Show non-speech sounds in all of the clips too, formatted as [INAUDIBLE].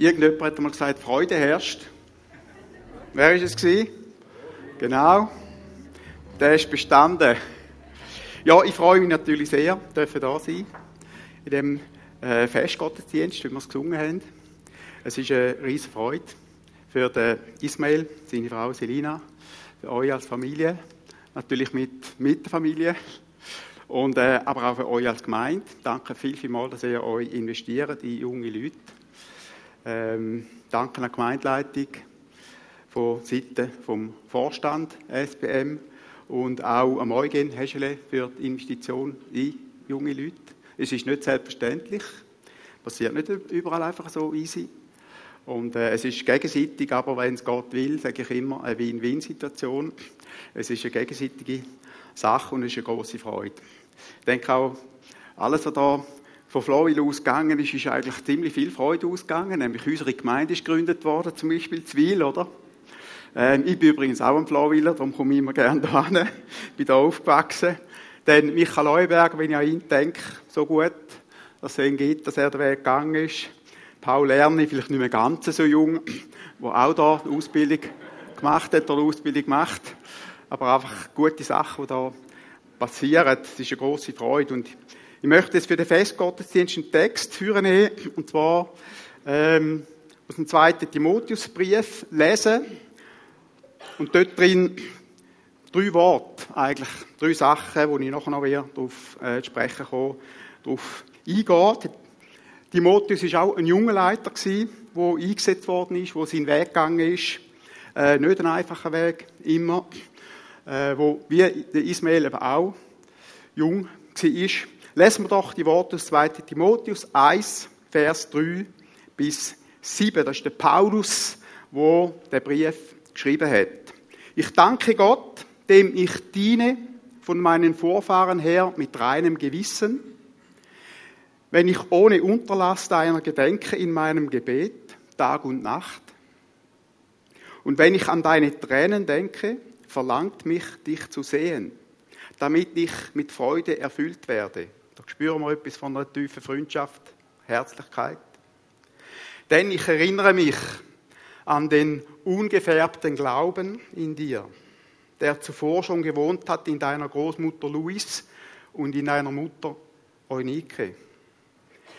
Irgendjemand hat mal gesagt, Freude herrscht. Wer ist es gewesen? Genau. Der ist bestanden. Ja, ich freue mich natürlich sehr, dürfen da sein. In dem äh, Festgottesdienst, wie wir es gesungen haben. Es ist eine riesige Freude für den Ismail, seine Frau Selina, für euch als Familie, natürlich mit, mit der Familie und, äh, aber auch für euch als Gemeinde. Danke viel, viel mal, dass ihr euch investiert in junge Leute. Ähm, danke an die Gemeindeleitung von Seiten vom Vorstand SBM und auch am Eugen Heschele für die Investition in junge Leute. Es ist nicht selbstverständlich, passiert nicht überall einfach so easy. Und äh, es ist gegenseitig, aber wenn es Gott will, sage ich immer, eine Win-Win-Situation. Es ist eine gegenseitige Sache und es ist eine große Freude. Ich denke auch, alles, was da von Floril ausgegangen ist, ist eigentlich ziemlich viel Freude ausgegangen. Nämlich unsere Gemeinde ist gegründet worden, zum Beispiel Zwil, oder? Ähm, ich bin übrigens auch ein Florwiler, darum komme ich immer gerne da hin. bin da aufgewachsen. Denn Michael Leuberg, wenn ich an ihn denke, so gut, dass es ihn gibt, dass er den Weg gegangen ist. Paul Lerni, vielleicht nicht mehr ganz so jung, der auch da eine Ausbildung gemacht hat oder eine Ausbildung gemacht. Aber einfach gute Sachen, die da passieren. Das ist eine große Freude. Und ich möchte jetzt für den Festgottesdienst einen Text führen, und zwar ähm, aus dem zweiten Timotheusbrief lesen. Und dort drin drei Worte, eigentlich drei Sachen, wo ich nachher noch wieder darauf äh, sprechen komme, darauf eingehen. Timotheus war auch ein junger Leiter, der eingesetzt worden ist, wo sein Weg gegangen ist. Äh, nicht ein einfacher Weg, immer. Äh, wo, wie der Ismael eben auch jung war. Lesen wir doch die Worte aus 2. Timotheus 1, Vers 3 bis 7. Das ist der Paulus, wo der Brief geschrieben hat. Ich danke Gott, dem ich diene von meinen Vorfahren her mit reinem Gewissen, wenn ich ohne Unterlass deiner gedenke in meinem Gebet, Tag und Nacht. Und wenn ich an deine Tränen denke, verlangt mich, dich zu sehen, damit ich mit Freude erfüllt werde da spüren wir etwas von einer tiefen Freundschaft, Herzlichkeit. Denn ich erinnere mich an den ungefärbten Glauben in dir, der zuvor schon gewohnt hat in deiner Großmutter Louis und in deiner Mutter Eunike.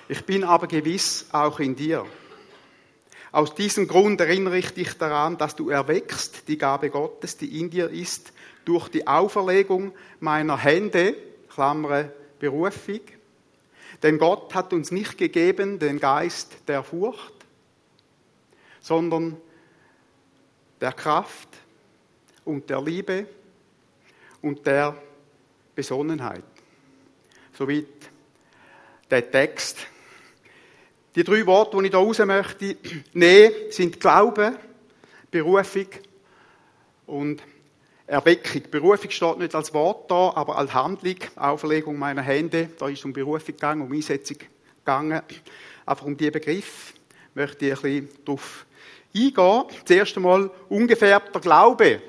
Ich bin aber gewiss auch in dir. Aus diesem Grund erinnere ich dich daran, dass du erwächst die Gabe Gottes, die in dir ist, durch die Auferlegung meiner Hände, Klammer, Berufung. Denn Gott hat uns nicht gegeben den Geist der Furcht, sondern der Kraft und der Liebe und der Besonnenheit. Soweit der Text. Die drei Worte, die ich hier raus möchte [CLEARS THROAT] nehmen, sind Glaube, Berufung und Erweckung. Berufung steht nicht als Wort da, aber als Handlung, Auflegung meiner Hände. Da ist um Berufung gegangen, um Einsetzung gegangen. Einfach um diesen Begriff möchte ich ein bisschen darauf eingehen. Zuerst einmal ungefärbter Glaube.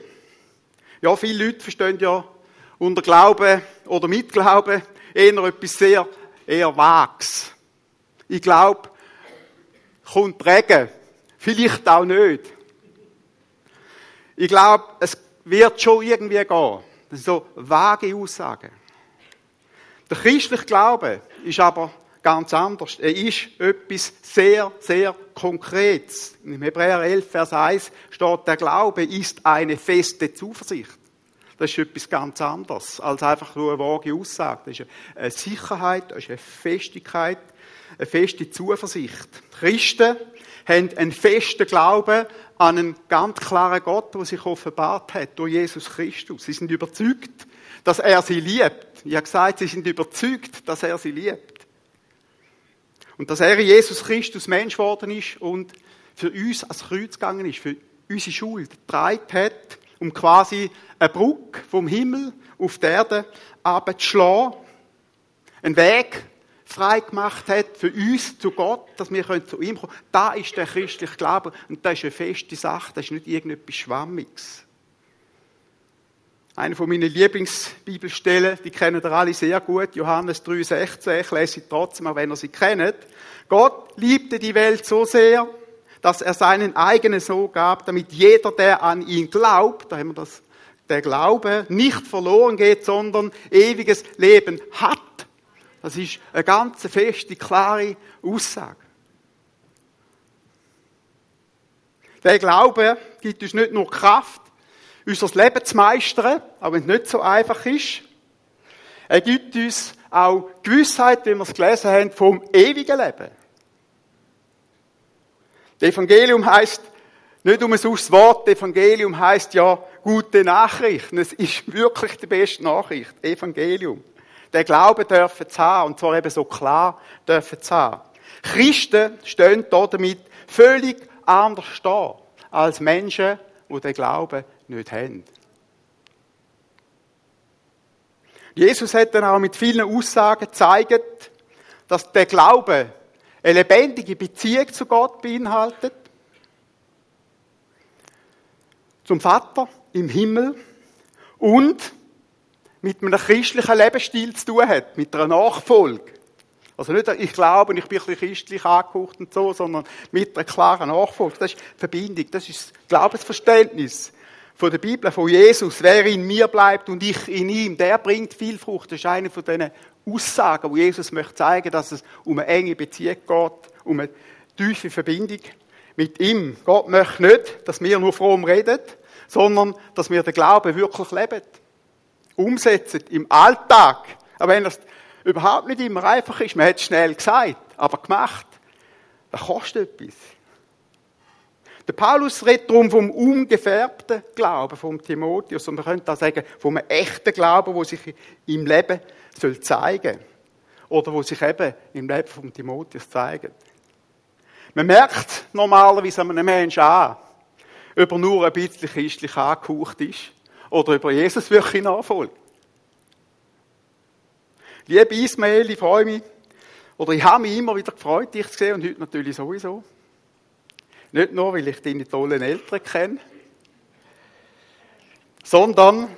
Ja, viele Leute verstehen ja unter Glaube oder mit Glaube eher etwas sehr, eher Vages. Ich glaube, kommt Regen. Vielleicht auch nicht. Ich glaube, es wird schon irgendwie gehen. Das sind so vage Aussagen. Der christliche Glaube ist aber ganz anders. Er ist etwas sehr, sehr Konkretes. Im Hebräer 11, Vers 1 steht, der Glaube ist eine feste Zuversicht. Das ist etwas ganz anderes als einfach nur eine vage Aussage. Das ist eine Sicherheit, das ist eine Festigkeit, eine feste Zuversicht. Christen haben einen festen Glauben an einen ganz klaren Gott, der sich offenbart hat durch Jesus Christus. Sie sind überzeugt, dass er sie liebt. Ich habe gesagt, sie sind überzeugt, dass er sie liebt. Und dass er Jesus Christus Mensch geworden ist und für uns als Kreuz gegangen ist, für unsere Schuld getragen hat, um quasi eine Brücke vom Himmel auf die Erde abzuschlagen. Ein Weg frei gemacht hat für uns zu Gott, dass wir zu ihm kommen können. Da ist der christliche Glaube und das ist eine feste Sache, das ist nicht irgendetwas Schwammiges. Eine von meinen Lieblingsbibelstellen, die kennen ihr alle sehr gut, Johannes 3,16, ich lese sie trotzdem, auch wenn ihr sie kennt. Gott liebte die Welt so sehr, dass er seinen eigenen Sohn gab, damit jeder, der an ihn glaubt, da haben wir das, der Glaube, nicht verloren geht, sondern ewiges Leben hat. Das ist eine ganz feste, klare Aussage. Der Glaube gibt uns nicht nur Kraft, unser Leben zu meistern, auch wenn es nicht so einfach ist. Er gibt uns auch Gewissheit, wie wir es gelesen haben, vom ewigen Leben. Das Evangelium heißt nicht um ein aus Wort, das Evangelium heißt ja gute Nachrichten. Es ist wirklich die beste Nachricht, Evangelium. Der Glaube dürfen zu haben, und zwar eben so klar dürfen zu haben. Christen stehen damit völlig anders da als Menschen, die den Glauben nicht haben. Jesus hat dann auch mit vielen Aussagen gezeigt, dass der Glaube eine lebendige Beziehung zu Gott beinhaltet. Zum Vater im Himmel und mit einem christlichen Lebensstil zu tun hat, mit einer Nachfolge. Also nicht, ich glaube ich bin ein bisschen christlich angehaucht und so, sondern mit einer klaren Nachfolge. Das ist Verbindung, das ist das Glaubensverständnis von der Bibel, von Jesus. Wer in mir bleibt und ich in ihm, der bringt viel Frucht. Das ist eine von diesen Aussagen, wo Jesus möchte zeigen, dass es um eine enge Beziehung geht, um eine tiefe Verbindung mit ihm. Gott möchte nicht, dass wir nur fromm reden, sondern dass wir den Glauben wirklich leben. Umsetzen im Alltag. Aber wenn das überhaupt nicht immer einfach ist. Man hat es schnell gesagt, aber gemacht. Das kostet etwas. Der Paulus redet darum vom ungefärbten Glauben vom Timotheus. Und man könnte auch sagen, vom echten Glauben, wo sich im Leben soll zeigen Oder wo sich eben im Leben vom Timotheus zeigt. Man merkt normalerweise einem Menschen an, ob er nur ein bisschen christlich angehaucht ist oder über Jesus wirklich nachfolgt. Liebe Ismael, ich freue mich, oder ich habe mich immer wieder gefreut, dich zu sehen und heute natürlich sowieso. Nicht nur, weil ich deine tollen Eltern kenne, sondern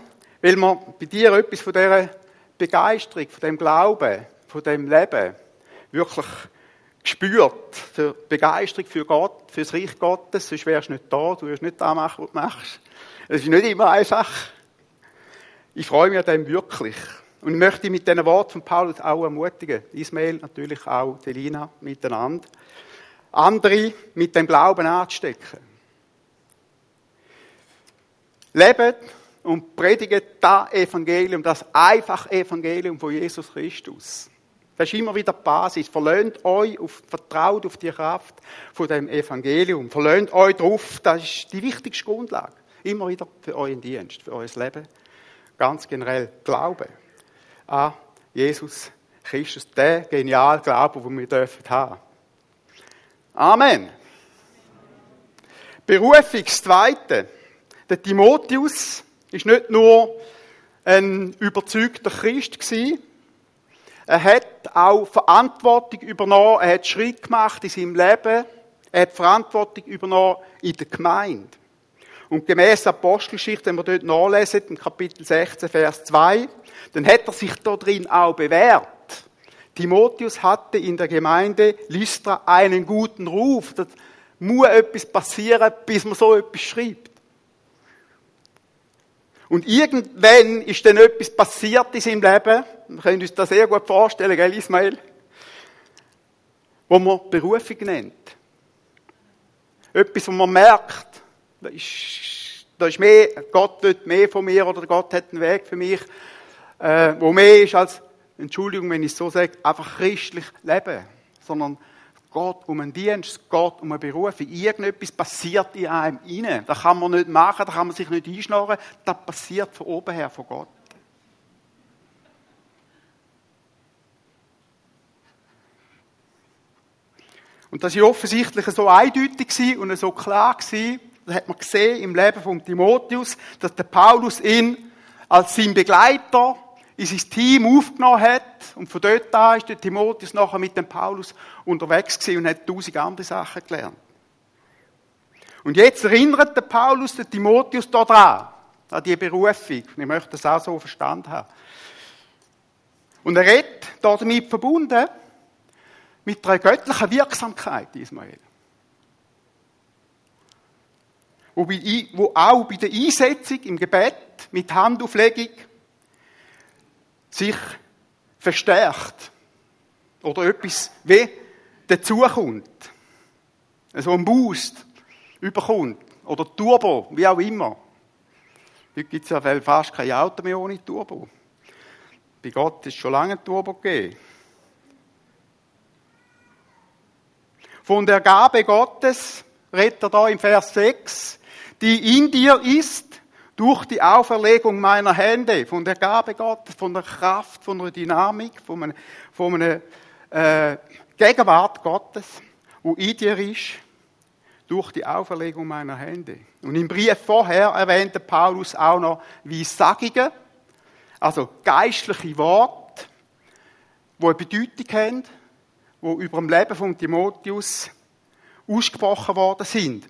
weil man bei dir etwas von dieser Begeisterung, von dem Glauben, von dem Leben wirklich gespürt. Für Begeisterung für Gott, für das Reich Gottes, sonst wärst du nicht da, du wirst nicht da machen, was du machst. Es ist nicht immer einfach. Ich freue mich an dem wirklich. Und ich möchte mit diesen Worten von Paulus auch ermutigen. Ismael, natürlich auch Delina miteinander. Andere mit dem Glauben anzustecken. Lebt und predigt das Evangelium, das einfache Evangelium von Jesus Christus. Das ist immer wieder die Basis. Verlöhnt euch, auf, vertraut auf die Kraft von dem Evangelium. Verlöhnt euch darauf, das ist die wichtigste Grundlage. Immer wieder für euren Dienst, für euer Leben. Ganz generell Glauben an Jesus Christus, der genial Glaube, den wir dürfen haben. Amen. Berufung, das Zweite. Der Timotheus ist nicht nur ein überzeugter Christ gewesen, er hat auch Verantwortung übernommen, er hat Schritt gemacht in seinem Leben, er hat Verantwortung übernommen in der Gemeinde. Und gemäß Apostelgeschichte, wenn wir dort nachlesen, im Kapitel 16, Vers 2, dann hat er sich da drin auch bewährt. Timotheus hatte in der Gemeinde Lystra einen guten Ruf. Da muss etwas passieren, bis man so etwas schreibt. Und irgendwann ist dann etwas passiert in seinem Leben. Wir können uns das sehr gut vorstellen, gell, Ismail? Wo man Berufung nennt. Etwas, wo man merkt, da ist, da ist mehr, Gott will mehr von mir oder Gott hat einen Weg für mich, äh, wo mehr ist als, Entschuldigung, wenn ich es so sage, einfach christlich leben. Sondern Gott um einen Dienst, Gott um einen Beruf. Irgendetwas passiert in einem rein. Das kann man nicht machen, da kann man sich nicht einschnorren. Das passiert von oben her, von Gott. Und das war offensichtlich so eindeutig und so klar gewesen, das hat man gesehen im Leben von Timotheus, dass der Paulus ihn als sein Begleiter in sein Team aufgenommen hat. Und von dort an ist der Timotheus nachher mit dem Paulus unterwegs gewesen und hat tausend andere Sachen gelernt. Und jetzt erinnert der Paulus den Timotheus daran, an die Berufung. Ich möchte das auch so verstanden haben. Und er redet damit verbunden mit einer göttlichen Wirksamkeit, Ismael. Wo, auch bei der Einsetzung im Gebet mit Handauflegung sich verstärkt oder etwas wie dazukommt. So ein Boost überkommt oder Turbo, wie auch immer. Heute gibt es ja fast kein Auto mehr ohne Turbo. Bei Gott ist schon lange ein Turbo gegeben. Von der Gabe Gottes redet er da im Vers 6, die in dir ist, durch die Auferlegung meiner Hände, von der Gabe Gottes, von der Kraft, von der Dynamik, von einer, von einer äh, Gegenwart Gottes, wo in dir ist, durch die Auferlegung meiner Hände. Und im Brief vorher erwähnte Paulus auch noch Weissagungen, also geistliche Worte, die eine Bedeutung haben, die über dem Leben von Timotheus ausgesprochen worden sind.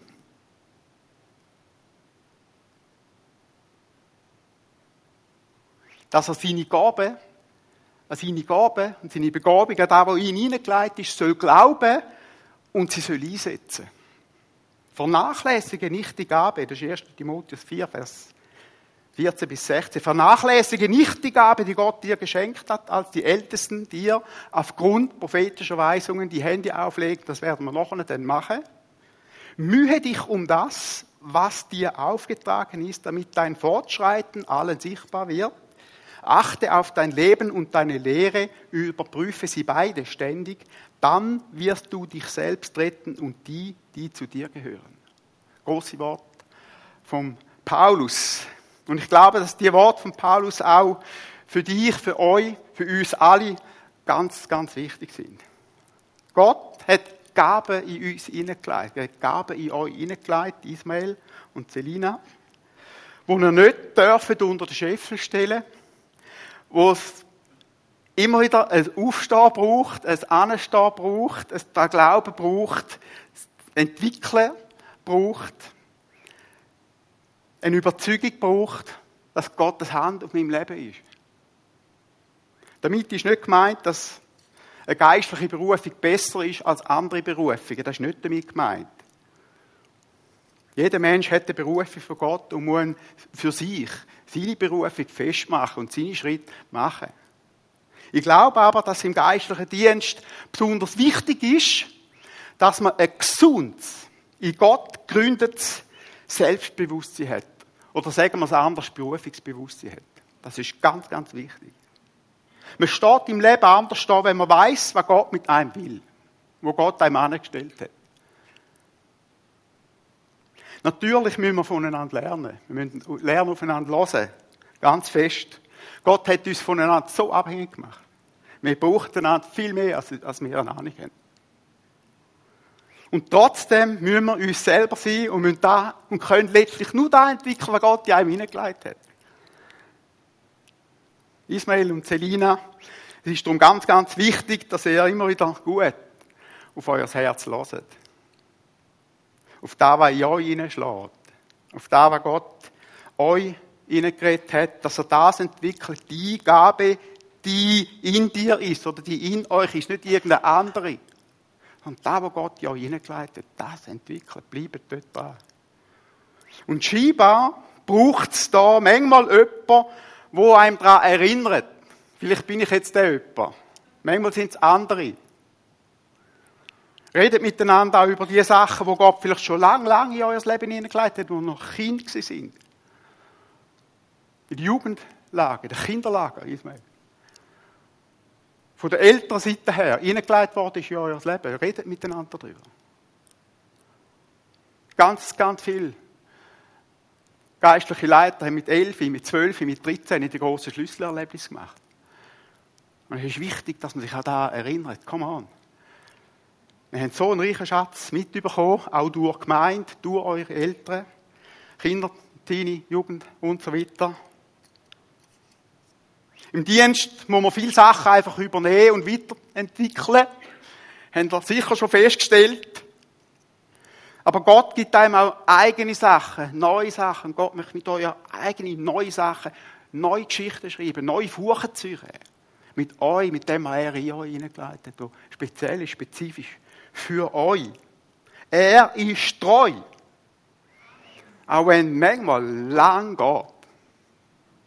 Dass er seine Gabe, seine Gabe und seine Begabung an das, was ihn hineingelegt ist, soll glauben und sie soll einsetzen. Vernachlässige nicht die Gabe, das ist 1. Timotheus 4, Vers 14 bis 16. Vernachlässige nicht die Gabe, die Gott dir geschenkt hat, als die Ältesten dir aufgrund prophetischer Weisungen die Hände auflegen. Das werden wir noch dann machen. Mühe dich um das, was dir aufgetragen ist, damit dein Fortschreiten allen sichtbar wird. Achte auf dein Leben und deine Lehre, überprüfe sie beide ständig, dann wirst du dich selbst retten und die, die zu dir gehören. Große Wort vom Paulus. Und ich glaube, dass die Worte von Paulus auch für dich, für euch, für uns alle ganz, ganz wichtig sind. Gott hat Gaben in uns hineingelegt. Er hat Gaben in euch hineingelegt, Ismael und Selina, wo ihr nicht dürfen unter den Scheffel stellen, wo es immer wieder ein Aufstehen braucht, ein Anstehen braucht, ein Glauben braucht, Entwickeln braucht, eine Überzeugung braucht, dass Gottes Hand auf meinem Leben ist. Damit ist nicht gemeint, dass eine geistliche Berufung besser ist als andere Berufungen. Das ist nicht damit gemeint. Jeder Mensch hat eine Berufung von Gott und muss für sich seine Berufung festmachen und seine Schritte machen. Ich glaube aber, dass im geistlichen Dienst besonders wichtig ist, dass man ein gesundes, in Gott gegründetes Selbstbewusstsein hat. Oder sagen wir es anders, Berufungsbewusstsein hat. Das ist ganz, ganz wichtig. Man steht im Leben anders da, wenn man weiß, was Gott mit einem will. Wo Gott einem angestellt hat. Natürlich müssen wir voneinander lernen. Wir müssen lernen, aufeinander hören. Ganz fest. Gott hat uns voneinander so abhängig gemacht. Wir brauchen einander viel mehr, als, wir eine Ahnung haben. Und trotzdem müssen wir uns selber sein und, müssen da, und können letztlich nur da entwickeln, was Gott in einem hineingelegt hat. Ismail und Selina, es ist darum ganz, ganz wichtig, dass ihr immer wieder gut auf euer Herz hört. Auf das, was in euch hineinschlägt. Auf das, was Gott euch hineingeredet hat, dass er das entwickelt, die Gabe, die in dir ist oder die in euch ist, nicht irgendeine andere. Und da, wo Gott ja hineingelegt hat, das entwickelt, bleibt dort dran. Und scheinbar braucht es da manchmal jemanden, wo einem daran erinnert. Vielleicht bin ich jetzt der jemand. Manchmal sind es andere. Redet miteinander auch über die Sachen, wo Gott vielleicht schon lang, lang in euer Leben hineingelegt hat, wo ihr noch Kind sind. In der Jugendlage, der Kinderlager, Ismail von der älteren Seite her hineingelegt worden ist in euer Leben. Redet miteinander darüber. Ganz, ganz viel geistliche Leiter haben mit 11, mit 12, mit 13 die grossen Schlüsselerlebnis gemacht. Und es ist wichtig, dass man sich auch da erinnert. Come on. Wir haben so einen reichen Schatz mitbekommen, auch durch Gemeinde, durch eure Eltern, Kinder, Teenie, Jugend und so weiter. Im Dienst muss man viele Sachen einfach übernehmen und weiterentwickeln. Haben wir sicher schon festgestellt. Aber Gott gibt einem auch eigene Sachen, neue Sachen. Gott möchte mit euch eigene neue Sachen, neue Geschichten schreiben, neue Furchen ziehen. Mit euch, mit dem, was er in euch hineingelegt hat. Speziell, spezifisch für euch. Er ist treu. Auch wenn manchmal lang geht.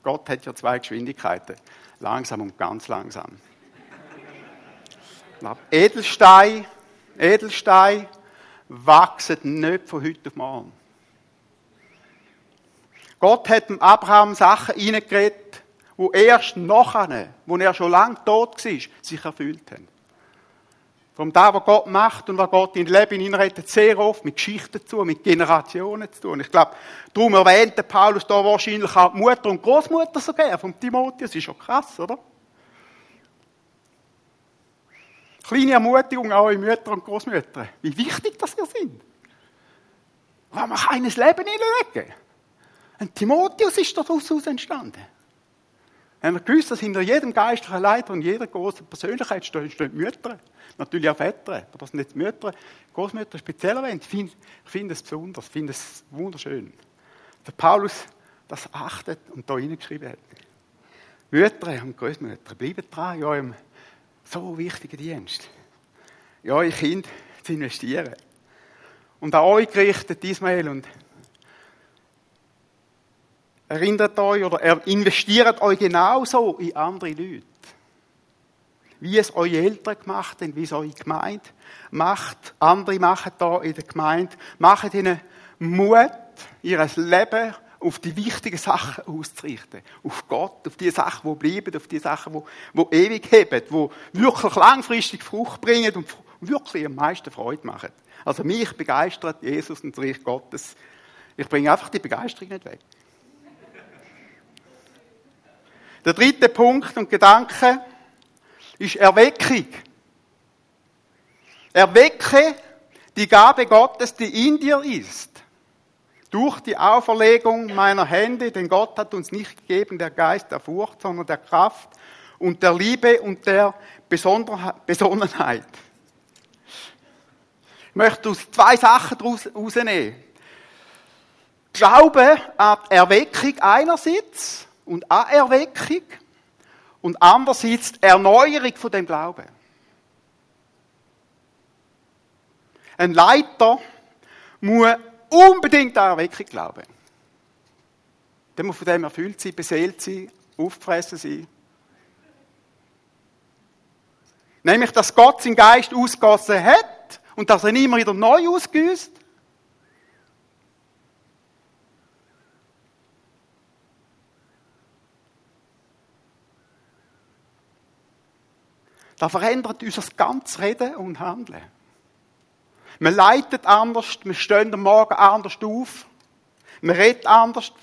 Gott hat ja zwei Geschwindigkeiten. Langsam und ganz langsam. Edelstein, Edelstein wachsen nicht von heute auf morgen. Gott hat dem Abraham Sachen reingeredet, wo erst nachher, wo er schon lange tot war, sich erfüllt haben. Vom da, was Gott macht und was Gott in Leben hineinredet, sehr oft mit Geschichten zu, mit Generationen zu tun. Ich glaube, darum erwähnte Paulus da wahrscheinlich auch Mutter und Großmutter sogar vom Timotheus. Ist schon krass, oder? Kleine Ermutigung an eure Mütter und Großmütter. Wie wichtig das ihr sind. Weil man kann ins Leben hineinlegen. Ein Timotheus ist daraus entstanden. Haben wir gewusst, dass hinter jedem geistlichen Leiter und jeder großen Persönlichkeit stehen, stehen Mütter. Natürlich auch Väter, aber das sind nicht Mütter. Großmütter speziell erwähnt. Ich finde, ich finde es besonders, ich finde es wunderschön. Der Paulus das achtet und da hineingeschrieben hat. Mütter und Großmütter, bleibt dran in eurem so wichtigen Dienst. In eure Kinder zu investieren. Und an euch gerichtet, Ismael und Erinnert euch oder investiert euch genauso in andere Leute. Wie es eure Eltern gemacht haben, wie es eure Gemeinde macht. Andere machen da in der Gemeinde. Macht ihnen Mut, ihr Leben auf die wichtigen Sachen auszurichten. Auf Gott, auf die Sachen, die bleiben, auf die Sachen, die, die ewig heben, die wirklich langfristig Frucht bringen und wirklich am meisten Freude machen. Also mich begeistert Jesus und das Reich Gottes. Ich bringe einfach die Begeisterung nicht weg. Der dritte Punkt und Gedanke ist Erweckung. Erwecke die Gabe Gottes, die in dir ist. Durch die Auferlegung meiner Hände, denn Gott hat uns nicht gegeben der Geist der Furcht, sondern der Kraft und der Liebe und der Besonnenheit. Ich möchte zwei Sachen rausnehmen. Glaube an Erweckung einerseits und Anerweckung und andererseits die Erneuerung von dem Glauben. Ein Leiter muss unbedingt an Erweckung glauben. Der muss von dem erfüllt sein, beseelt sein, aufgefressen sein. Nämlich, dass Gott seinen Geist ausgossen hat und dass er ihn immer wieder neu ausgüsst. Das verändert unser ganzes Reden und Handeln. Man leitet anders, wir stehen am Morgen anders auf, man redet anders.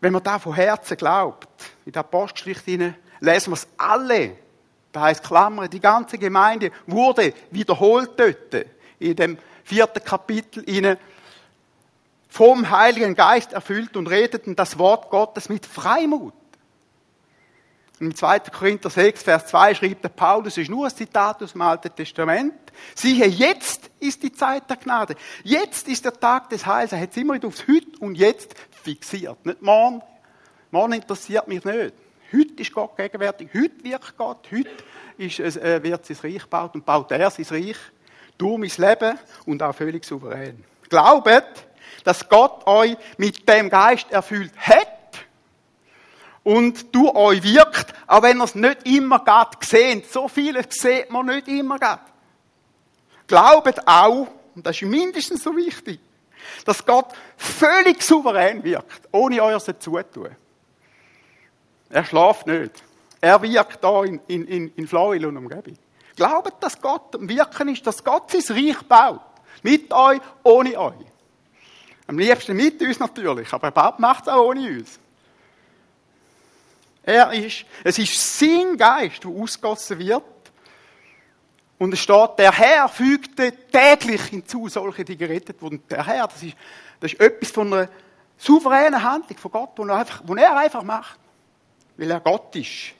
Wenn man da von Herzen glaubt, in der Apostelgeschichte lesen wir es alle. Da heißt Klammer, die ganze Gemeinde wurde wiederholt dort, in dem vierten Kapitel, ihnen vom Heiligen Geist erfüllt und redeten das Wort Gottes mit Freimut. Im 2. Korinther 6, Vers 2 schreibt der Paulus, ist nur ein Zitat aus dem Alten Testament. Siehe, jetzt ist die Zeit der Gnade. Jetzt ist der Tag des Heils. Er hat es immer aufs Heute und Jetzt fixiert. Nicht morgen. Morgen interessiert mich nicht. Heute ist Gott gegenwärtig. Heute wirkt Gott. Heute ist, äh, wird sein Reich gebaut und baut er sein Reich durch mein Leben und auch völlig souverän. Glaubet, dass Gott euch mit dem Geist erfüllt hat und du euch wirkt, auch wenn ihr es nicht immer geht, seht. So vieles sieht man nicht immer geht. Glaubet auch, und das ist mindestens so wichtig, dass Gott völlig souverän wirkt, ohne euer zuzutun. Er schlaft nicht. Er wirkt da in, in, in, in Floril und Umgebung. Glaubet, dass Gott am Wirken ist, dass Gott sein Reich baut. Mit euch, ohne euch. Am liebsten mit uns natürlich, aber er macht es auch ohne uns. Er ist, es ist sein Geist, der ausgossen wird. Und es steht, der Herr fügte täglich hinzu solche, die gerettet wurden. Der Herr, das ist, das ist etwas von einer souveränen Handlung von Gott, die er einfach, die er einfach macht. Weil er Gott ist.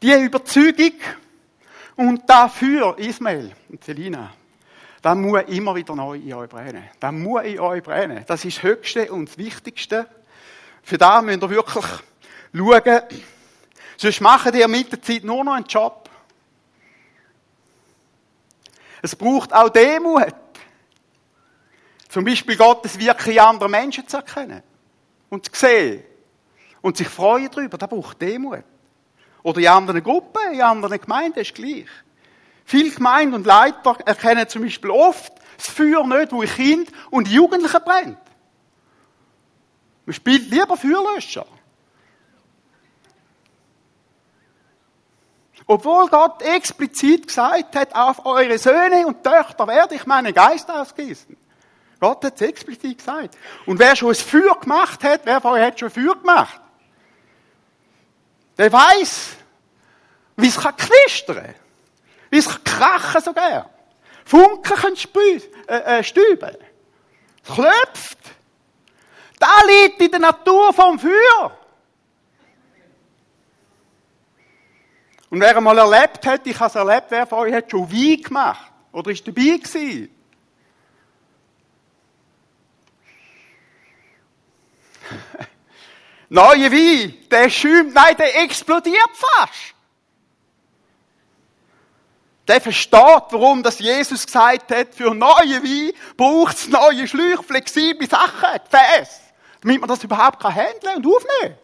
Die Überzeugung und dafür, Ismael und Selina, das muss immer wieder neu in euch brennen. Das muss in euch brennen. Das ist das Höchste und das Wichtigste. Für da müsst ihr wirklich schauen. Sonst machen die mit der Zeit nur noch einen Job. Es braucht auch Demut. Zum Beispiel Gottes Wirken in anderen Menschen zu erkennen und zu sehen und sich freuen darüber. Das braucht Demut. Oder in anderen Gruppen, in anderen Gemeinden ist gleich. Viele Gemeinden und Leiter erkennen zum Beispiel oft das Feuer nicht, wo in Kind und Jugendliche brennt. Man spielt lieber Feuerlöscher. Obwohl Gott explizit gesagt hat, auf eure Söhne und Töchter werde ich meinen Geist ausgießen. Gott hat es explizit gesagt. Und wer schon ein Feuer gemacht hat, wer von euch hat schon ein Feuer gemacht? Der weiß, wie es kann knistern, wie es krachen sogar. Funken können spü äh, äh, stüben. Es klopft. Da liegt in der Natur vom Feuer. Und wer einmal erlebt hat, ich habe es erlebt, wer von euch hat schon Wein gemacht? Oder ist dabei gewesen? [LAUGHS] Neue Wein, der schäumt, nein, der explodiert fast. Der versteht, warum das Jesus gesagt hat, für neue Wein braucht es neue Schläuche, flexible Sachen, Gefäße, damit man das überhaupt handeln kann und aufnehmen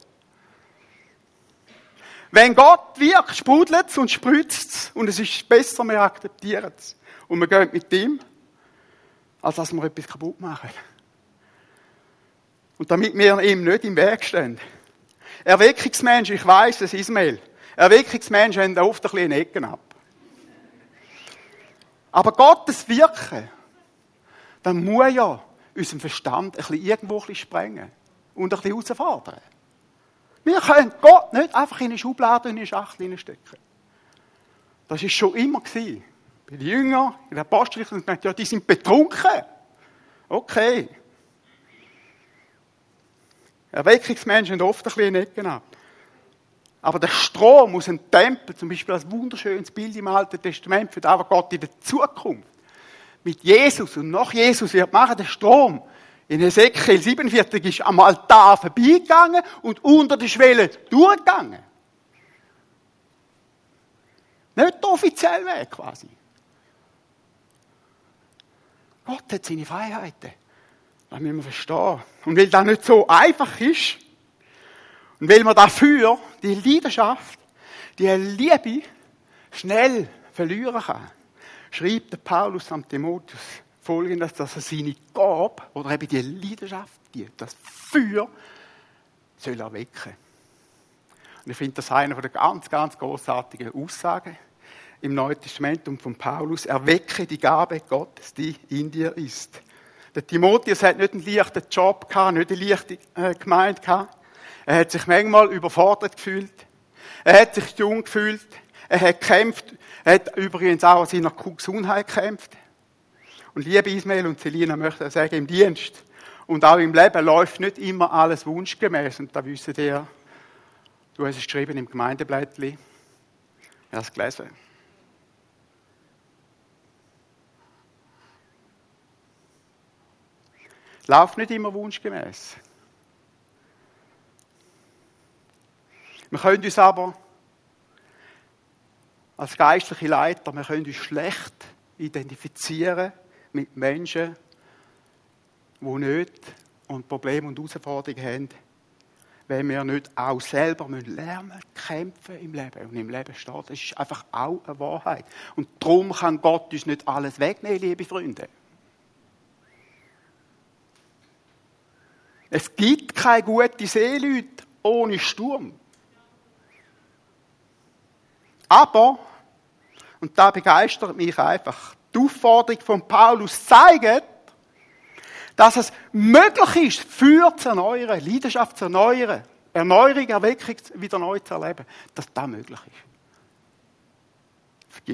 Wenn Gott wirkt, sprudelt es und spritzt es und es ist besser, wir akzeptieren es. Und wir gehen mit ihm, als dass wir etwas kaputt machen. Und damit wir ihm nicht im Weg stehen. Erweckungsmenschen, ich weiss es, Ismail. Erweckungsmenschen haben oft ein bisschen Ecken ab. Aber Gottes Wirken, dann muss ja unseren Verstand ein bisschen irgendwo ein bisschen sprengen und ein bisschen herausfordern. Wir können Gott nicht einfach in eine Schublade und in eine Schachtel stecken. Das war schon immer gewesen. Bei den Jüngern, in der Apostel, ja, die sind betrunken. Okay. Erweckungsmenschen haben oft ein bisschen Ecken ab. Aber der Strom aus dem Tempel, zum Beispiel als wunderschönes Bild im Alten Testament für was Gott in der Zukunft mit Jesus und nach Jesus wird machen, der Strom in Ezekiel 47 ist am Altar vorbeigegangen und unter der Schwelle durchgegangen. Nicht der offizielle Weg quasi. Gott hat seine Freiheiten. Das müssen wir verstehen. Und weil das nicht so einfach ist, und weil man dafür die Leidenschaft, die Liebe schnell verlieren kann, schreibt der Paulus am Timotheus folgendes, dass er seine Gabe oder eben die Leidenschaft, die, das Feuer, soll erwecken. Und ich finde das eine der ganz, ganz großartigen Aussagen im Neuen Testament und von Paulus. Erwecke die Gabe Gottes, die in dir ist. Der Timotheus hat nicht einen leichten Job gehabt, nicht eine leichte äh, Gemeinde gehabt. Er hat sich manchmal überfordert gefühlt. Er hat sich jung gefühlt. Er hat gekämpft. Er hat übrigens auch an seiner Gesundheit gekämpft. Und liebe Ismail und Selina möchte ich sagen, im Dienst und auch im Leben läuft nicht immer alles wunschgemäß. Und da wissen ihr, du hast es geschrieben im Gemeindeblättli. Ich habe es gelesen. Läuft nicht immer wunschgemäß. Wir können uns aber als geistliche Leiter, wir können uns schlecht identifizieren mit Menschen, die nicht und Probleme und Herausforderungen haben, wenn wir nicht auch selber lernen müssen, kämpfen im Leben und im Leben stehen. Das ist einfach auch eine Wahrheit. Und darum kann Gott uns nicht alles wegnehmen, liebe Freunde. Es gibt keine gute Seeleute ohne Sturm. Aber, und da begeistert mich einfach, die Aufforderung von Paulus zeigt, dass es möglich ist, für zu erneuern, Leidenschaft zu erneuern, Erneuerung, Erweckung wieder neu zu erleben, dass das möglich ist.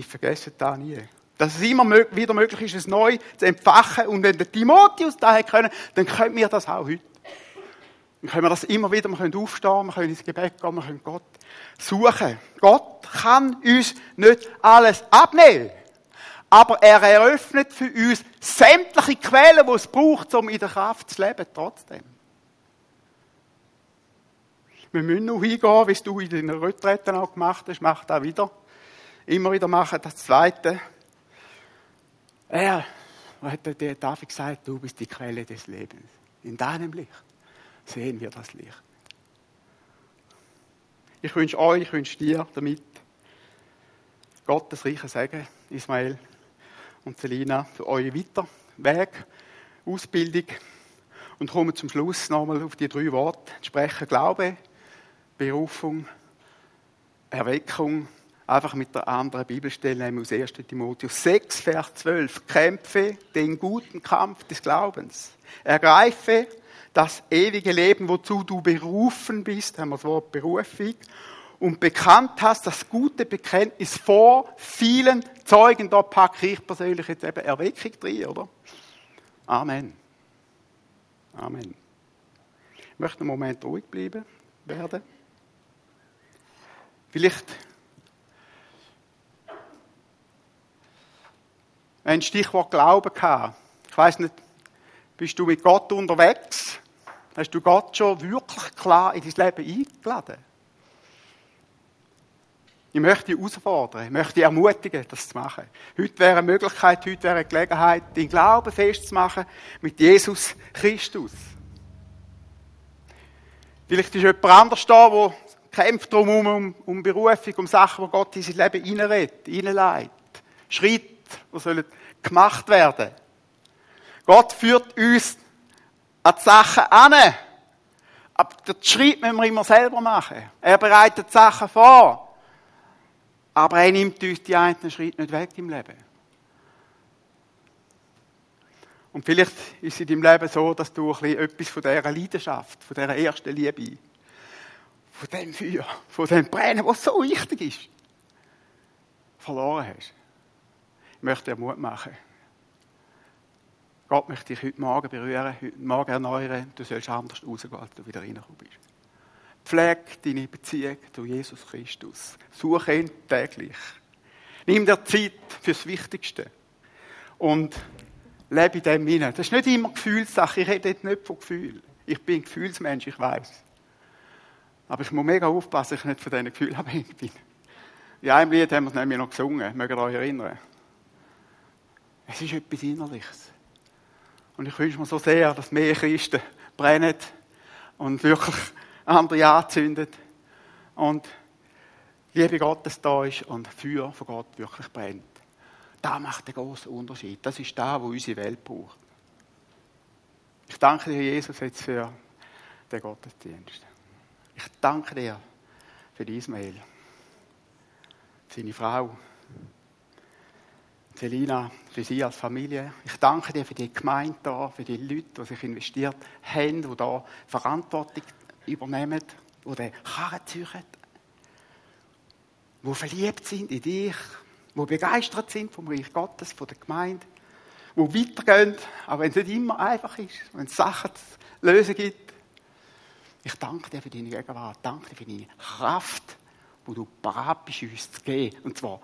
Vergessen das nie. Dass es immer wieder möglich ist, es neu zu entfachen. Und wenn der Timotheus das können, dann können wir das auch heute. Dann können wir das immer wieder, wir können aufstehen, wir können ins Gebet gehen, wir können Gott suchen. Gott kann uns nicht alles abnehmen. Aber er eröffnet für uns sämtliche Quellen, die es braucht, um in der Kraft zu leben, trotzdem. Wir müssen noch hingehen, wie du in den Rücktritten auch gemacht hast, mach das wieder. Immer wieder machen, das Zweite. Er hat der David gesagt, du bist die Quelle des Lebens. In deinem Licht sehen wir das Licht. Ich wünsche euch, ich wünsche dir damit Gottes reiche Segen, Ismael und Selina, für euren weiteren Weg, Ausbildung und komme zum Schluss nochmal auf die drei Worte sprechen. Glaube, Berufung, Erweckung einfach mit der anderen Bibelstelle nehmen aus 1. Timotheus 6, Vers 12. Kämpfe den guten Kampf des Glaubens. Ergreife das ewige Leben, wozu du berufen bist, haben wir das Wort Berufung, und bekannt hast, das gute Bekenntnis vor vielen Zeugen. Da packe ich persönlich jetzt eben Erweckung drin, oder? Amen. Amen. Ich möchte einen Moment ruhig bleiben werden. Vielleicht ein Stichwort Glauben gehabt. Ich weiß nicht, bist du mit Gott unterwegs? Hast du Gott schon wirklich klar in dein Leben eingeladen? Ich möchte dich herausfordern, ich möchte dich ermutigen, das zu machen. Heute wäre eine Möglichkeit, heute wäre eine Gelegenheit, den Glauben festzumachen mit Jesus Christus. Vielleicht ist jemand anders da, der kämpft darum, um, um, Berufung, um Sachen, die Gott in sein Leben hineinredet, hineinleitet. Schritte, die sollen gemacht werden. Gott führt uns an die Sachen an. Aber den Schritt müssen wir immer selber machen. Er bereitet Sachen vor. Aber er nimmt uns die einzelnen Schritte nicht weg im Leben. Und vielleicht ist es in deinem Leben so, dass du ein bisschen etwas von dieser Leidenschaft, von dieser ersten Liebe, von dem Feuer, von dem Brennen, was so wichtig ist, verloren hast. Ich möchte dir Mut machen. Gott möchte dich heute Morgen berühren, heute Morgen erneuern. Du sollst anders rausgehen, als du wieder reingekommen bist. Pflege deine Beziehung zu Jesus Christus. Suche ihn täglich. Nimm dir Zeit fürs Wichtigste. Und lebe in dem hinein. Das ist nicht immer Gefühlssache. Ich rede jetzt nicht von Gefühlen. Ich bin Gefühlsmensch, ich weiß. Aber ich muss mega aufpassen, dass ich nicht von diesen Gefühlen abhängig bin. In einem Lied haben wir es nämlich noch gesungen. Mögt ihr euch erinnern? Es ist etwas Innerliches. Und ich wünsche mir so sehr, dass mehr Christen brennen und wirklich andere anzünden und Liebe Gottes da ist und Feuer von Gott wirklich brennt. Da macht den großen Unterschied. Das ist da, wo unsere Welt braucht. Ich danke dir, Jesus, jetzt für den Gottesdienst. Ich danke dir für die Ismail, seine Frau, Selina, für Sie als Familie. Ich danke dir für die Gemeinde da, für die Leute, die sich investiert haben, die da Verantwortung übernehmen, die den Karren ziehen, die verliebt sind in dich, die begeistert sind vom Reich Gottes, von der Gemeinde, die weitergehen, auch wenn es nicht immer einfach ist, wenn es Sachen zu lösen gibt. Ich danke dir für deine Gegenwart, danke dir für deine Kraft, wo du bereit bist, uns zu geben. Und zwar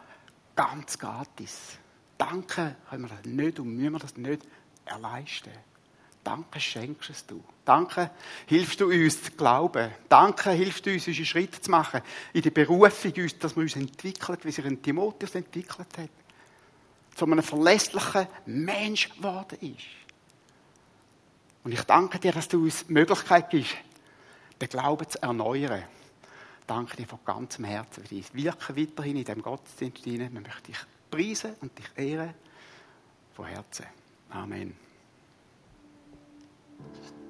ganz gratis. Danke können wir das nicht und müssen wir das nicht erleisten. Danke schenkst du. Danke hilfst du uns zu glauben. Danke hilfst du uns, unsere Schritte zu machen in die Berufung, dass wir uns entwickeln, wie sich ein Timotheus entwickelt hat. Zu einem verlässlichen Mensch geworden ist. Und ich danke dir, dass du uns die Möglichkeit gibst, den Glauben zu erneuern. Danke dir von ganzem Herzen für dein Wirken weiterhin in diesem Gottesdienst. Wir möchten dich preisen und dich ehren von Herzen. Amen. Thank you.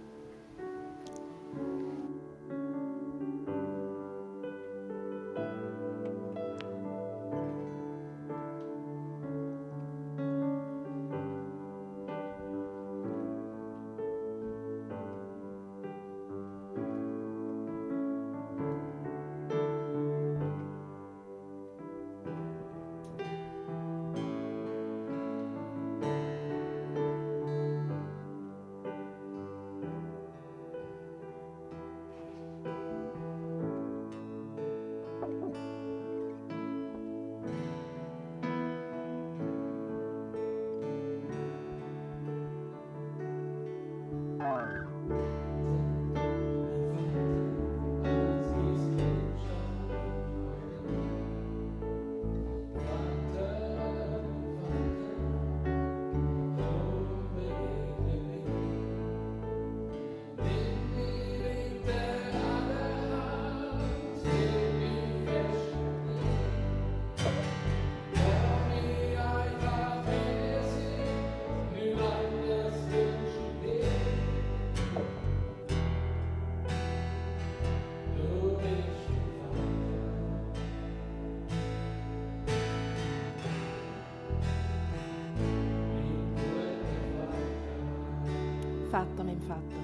Vater, mein Vater.